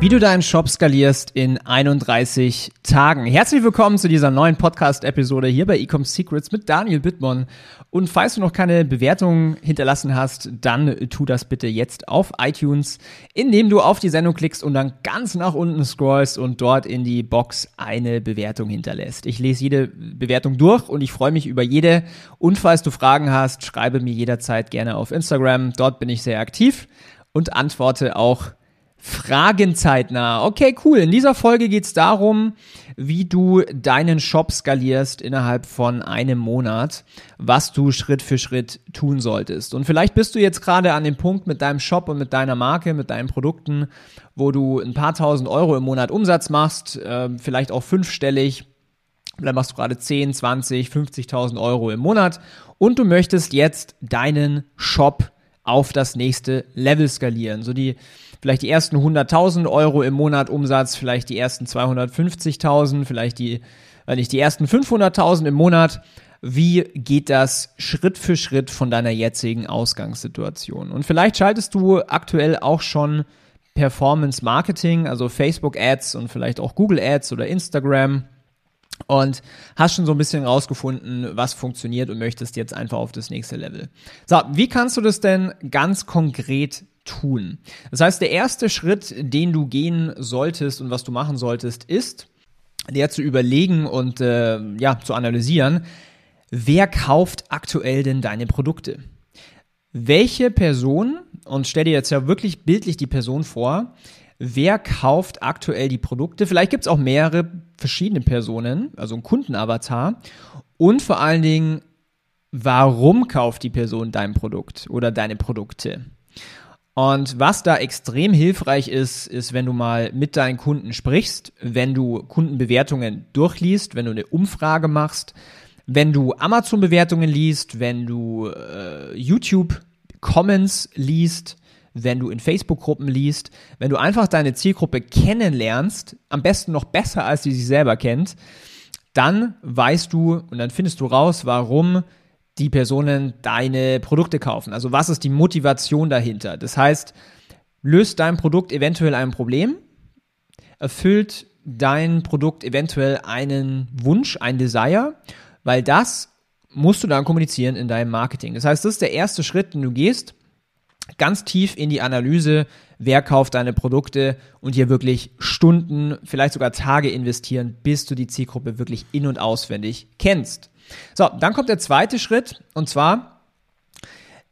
Wie du deinen Shop skalierst in 31 Tagen. Herzlich willkommen zu dieser neuen Podcast-Episode hier bei Ecom Secrets mit Daniel Bittmann. Und falls du noch keine Bewertung hinterlassen hast, dann tu das bitte jetzt auf iTunes, indem du auf die Sendung klickst und dann ganz nach unten scrollst und dort in die Box eine Bewertung hinterlässt. Ich lese jede Bewertung durch und ich freue mich über jede. Und falls du Fragen hast, schreibe mir jederzeit gerne auf Instagram. Dort bin ich sehr aktiv und antworte auch Fragen zeitnah. Okay, cool. In dieser Folge geht's darum, wie du deinen Shop skalierst innerhalb von einem Monat, was du Schritt für Schritt tun solltest. Und vielleicht bist du jetzt gerade an dem Punkt mit deinem Shop und mit deiner Marke, mit deinen Produkten, wo du ein paar tausend Euro im Monat Umsatz machst, äh, vielleicht auch fünfstellig. Dann machst du gerade 10, 20, 50.000 Euro im Monat und du möchtest jetzt deinen Shop auf das nächste Level skalieren. So die vielleicht die ersten 100.000 Euro im Monat Umsatz, vielleicht die ersten 250.000, vielleicht die, wenn nicht die ersten 500.000 im Monat. Wie geht das Schritt für Schritt von deiner jetzigen Ausgangssituation? Und vielleicht schaltest du aktuell auch schon Performance Marketing, also Facebook Ads und vielleicht auch Google Ads oder Instagram und hast schon so ein bisschen rausgefunden, was funktioniert und möchtest jetzt einfach auf das nächste Level. So, wie kannst du das denn ganz konkret tun? Das heißt, der erste Schritt, den du gehen solltest und was du machen solltest, ist, der zu überlegen und äh, ja, zu analysieren, wer kauft aktuell denn deine Produkte? Welche Person, und stell dir jetzt ja wirklich bildlich die Person vor, wer kauft aktuell die Produkte. Vielleicht gibt es auch mehrere verschiedene Personen, also ein Kundenavatar. Und vor allen Dingen, warum kauft die Person dein Produkt oder deine Produkte? Und was da extrem hilfreich ist, ist, wenn du mal mit deinen Kunden sprichst, wenn du Kundenbewertungen durchliest, wenn du eine Umfrage machst, wenn du Amazon-Bewertungen liest, wenn du äh, YouTube-Comments liest, wenn du in Facebook-Gruppen liest, wenn du einfach deine Zielgruppe kennenlernst, am besten noch besser, als sie sich selber kennt, dann weißt du und dann findest du raus, warum die Personen deine Produkte kaufen. Also was ist die Motivation dahinter? Das heißt, löst dein Produkt eventuell ein Problem, erfüllt dein Produkt eventuell einen Wunsch, ein Desire, weil das musst du dann kommunizieren in deinem Marketing. Das heißt, das ist der erste Schritt, den du gehst, ganz tief in die Analyse, wer kauft deine Produkte und hier wirklich Stunden, vielleicht sogar Tage investieren, bis du die Zielgruppe wirklich in- und auswendig kennst. So, dann kommt der zweite Schritt und zwar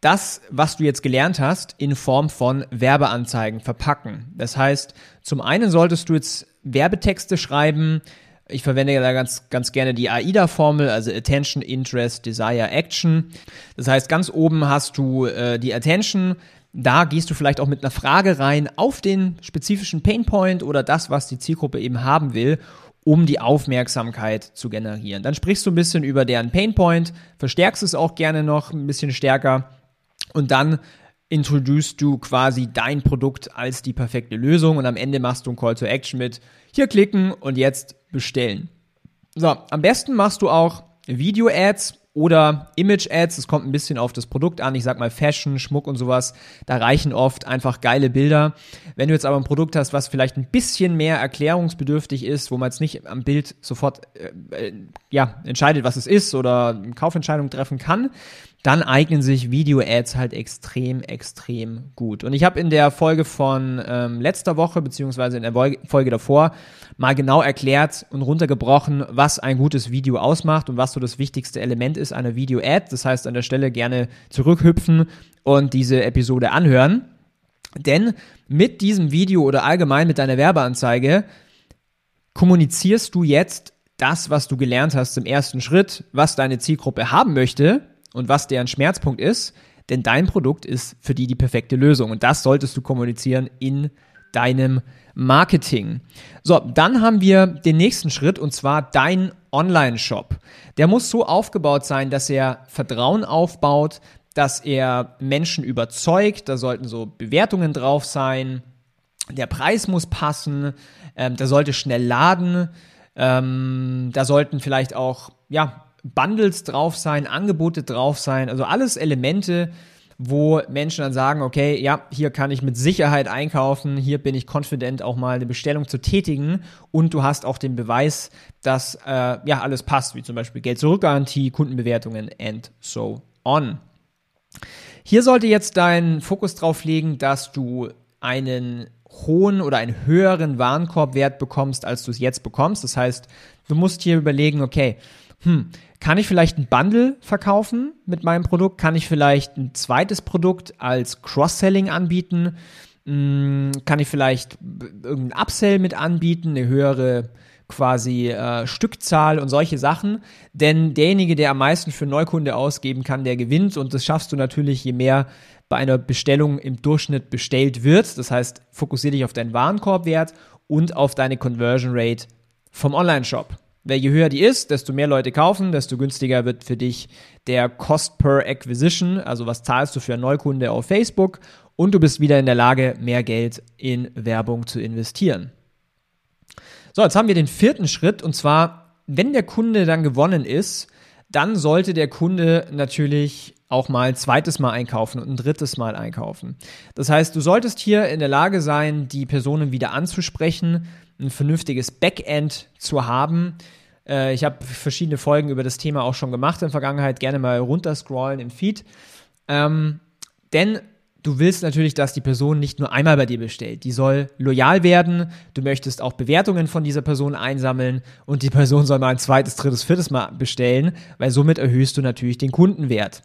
das, was du jetzt gelernt hast, in Form von Werbeanzeigen verpacken. Das heißt, zum einen solltest du jetzt Werbetexte schreiben, ich verwende da ganz, ganz gerne die AIDA-Formel, also Attention, Interest, Desire, Action. Das heißt, ganz oben hast du äh, die Attention. Da gehst du vielleicht auch mit einer Frage rein auf den spezifischen Painpoint oder das, was die Zielgruppe eben haben will, um die Aufmerksamkeit zu generieren. Dann sprichst du ein bisschen über deren Painpoint, verstärkst es auch gerne noch ein bisschen stärker und dann introduce du quasi dein Produkt als die perfekte Lösung und am Ende machst du ein Call to Action mit hier klicken und jetzt bestellen. So, am besten machst du auch Video-Ads oder Image-Ads. Es kommt ein bisschen auf das Produkt an. Ich sag mal Fashion, Schmuck und sowas. Da reichen oft einfach geile Bilder. Wenn du jetzt aber ein Produkt hast, was vielleicht ein bisschen mehr erklärungsbedürftig ist, wo man jetzt nicht am Bild sofort äh, äh ja, entscheidet, was es ist oder eine Kaufentscheidung treffen kann, dann eignen sich Video-Ads halt extrem, extrem gut. Und ich habe in der Folge von ähm, letzter Woche, beziehungsweise in der Folge davor, mal genau erklärt und runtergebrochen, was ein gutes Video ausmacht und was so das wichtigste Element ist einer Video-Ad. Das heißt, an der Stelle gerne zurückhüpfen und diese Episode anhören. Denn mit diesem Video oder allgemein mit deiner Werbeanzeige kommunizierst du jetzt das, was du gelernt hast im ersten Schritt, was deine Zielgruppe haben möchte und was deren Schmerzpunkt ist, denn dein Produkt ist für die die perfekte Lösung und das solltest du kommunizieren in deinem Marketing. So, dann haben wir den nächsten Schritt und zwar dein Online-Shop, der muss so aufgebaut sein, dass er Vertrauen aufbaut, dass er Menschen überzeugt, da sollten so Bewertungen drauf sein, der Preis muss passen, ähm, der sollte schnell laden, ähm, da sollten vielleicht auch, ja, Bundles drauf sein, Angebote drauf sein, also alles Elemente, wo Menschen dann sagen, okay, ja, hier kann ich mit Sicherheit einkaufen, hier bin ich confident auch mal eine Bestellung zu tätigen und du hast auch den Beweis, dass äh, ja alles passt, wie zum Beispiel Geld-Zurück-Garantie, Kundenbewertungen and so on. Hier sollte jetzt dein Fokus drauf liegen, dass du einen hohen oder einen höheren Warenkorbwert bekommst, als du es jetzt bekommst. Das heißt, du musst hier überlegen, okay, hm, kann ich vielleicht ein Bundle verkaufen mit meinem Produkt? Kann ich vielleicht ein zweites Produkt als Cross-Selling anbieten? Hm, kann ich vielleicht irgendein Upsell mit anbieten, eine höhere quasi äh, Stückzahl und solche Sachen. Denn derjenige, der am meisten für Neukunde ausgeben kann, der gewinnt. Und das schaffst du natürlich, je mehr bei einer Bestellung im Durchschnitt bestellt wird. Das heißt, fokussiere dich auf deinen Warenkorbwert und auf deine Conversion Rate vom Online-Shop. Weil je höher die ist, desto mehr Leute kaufen, desto günstiger wird für dich der Cost per Acquisition, also was zahlst du für einen Neukunde auf Facebook und du bist wieder in der Lage, mehr Geld in Werbung zu investieren. So, jetzt haben wir den vierten Schritt und zwar, wenn der Kunde dann gewonnen ist, dann sollte der Kunde natürlich auch mal ein zweites Mal einkaufen und ein drittes Mal einkaufen. Das heißt, du solltest hier in der Lage sein, die Personen wieder anzusprechen, ein vernünftiges Backend zu haben. Äh, ich habe verschiedene Folgen über das Thema auch schon gemacht in der Vergangenheit. Gerne mal runterscrollen im Feed. Ähm, denn du willst natürlich, dass die Person nicht nur einmal bei dir bestellt. Die soll loyal werden. Du möchtest auch Bewertungen von dieser Person einsammeln und die Person soll mal ein zweites, drittes, viertes Mal bestellen, weil somit erhöhst du natürlich den Kundenwert.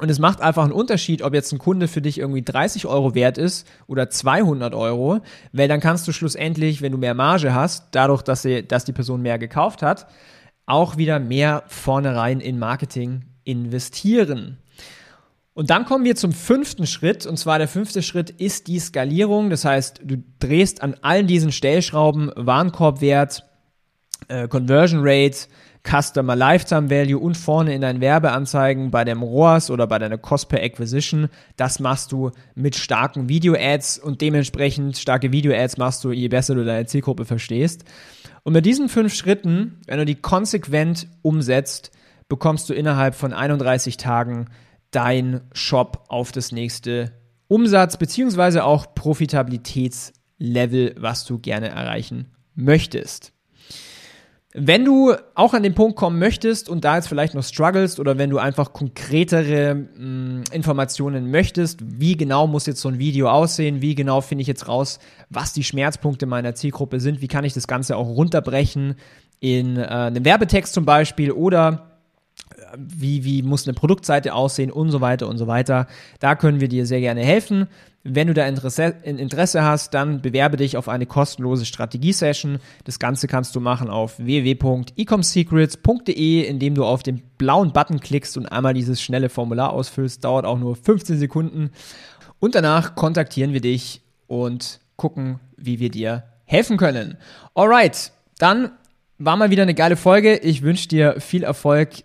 Und es macht einfach einen Unterschied, ob jetzt ein Kunde für dich irgendwie 30 Euro wert ist oder 200 Euro, weil dann kannst du schlussendlich, wenn du mehr Marge hast, dadurch, dass, sie, dass die Person mehr gekauft hat, auch wieder mehr vornherein in Marketing investieren. Und dann kommen wir zum fünften Schritt. Und zwar der fünfte Schritt ist die Skalierung. Das heißt, du drehst an allen diesen Stellschrauben Warenkorbwert, äh, Conversion Rate, Customer Lifetime Value und vorne in deinen Werbeanzeigen bei dem ROAS oder bei deiner Cost per Acquisition. Das machst du mit starken Video-Ads und dementsprechend starke Video-Ads machst du, je besser du deine Zielgruppe verstehst. Und mit diesen fünf Schritten, wenn du die konsequent umsetzt, bekommst du innerhalb von 31 Tagen dein Shop auf das nächste Umsatz- beziehungsweise auch Profitabilitätslevel, was du gerne erreichen möchtest. Wenn du auch an den Punkt kommen möchtest und da jetzt vielleicht noch struggles oder wenn du einfach konkretere mh, mm, Informationen möchtest, wie genau muss jetzt so ein Video aussehen, wie genau finde ich jetzt raus, was die Schmerzpunkte meiner Zielgruppe sind, wie kann ich das Ganze auch runterbrechen in äh, einem Werbetext zum Beispiel oder wie, wie muss eine Produktseite aussehen und so weiter und so weiter. Da können wir dir sehr gerne helfen. Wenn du da Interesse, Interesse hast, dann bewerbe dich auf eine kostenlose Strategie-Session. Das Ganze kannst du machen auf www.ecomsecrets.de, indem du auf den blauen Button klickst und einmal dieses schnelle Formular ausfüllst. Dauert auch nur 15 Sekunden. Und danach kontaktieren wir dich und gucken, wie wir dir helfen können. Alright, dann war mal wieder eine geile Folge. Ich wünsche dir viel Erfolg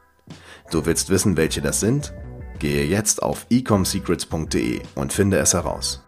Du willst wissen, welche das sind? Gehe jetzt auf ecomsecrets.de und finde es heraus.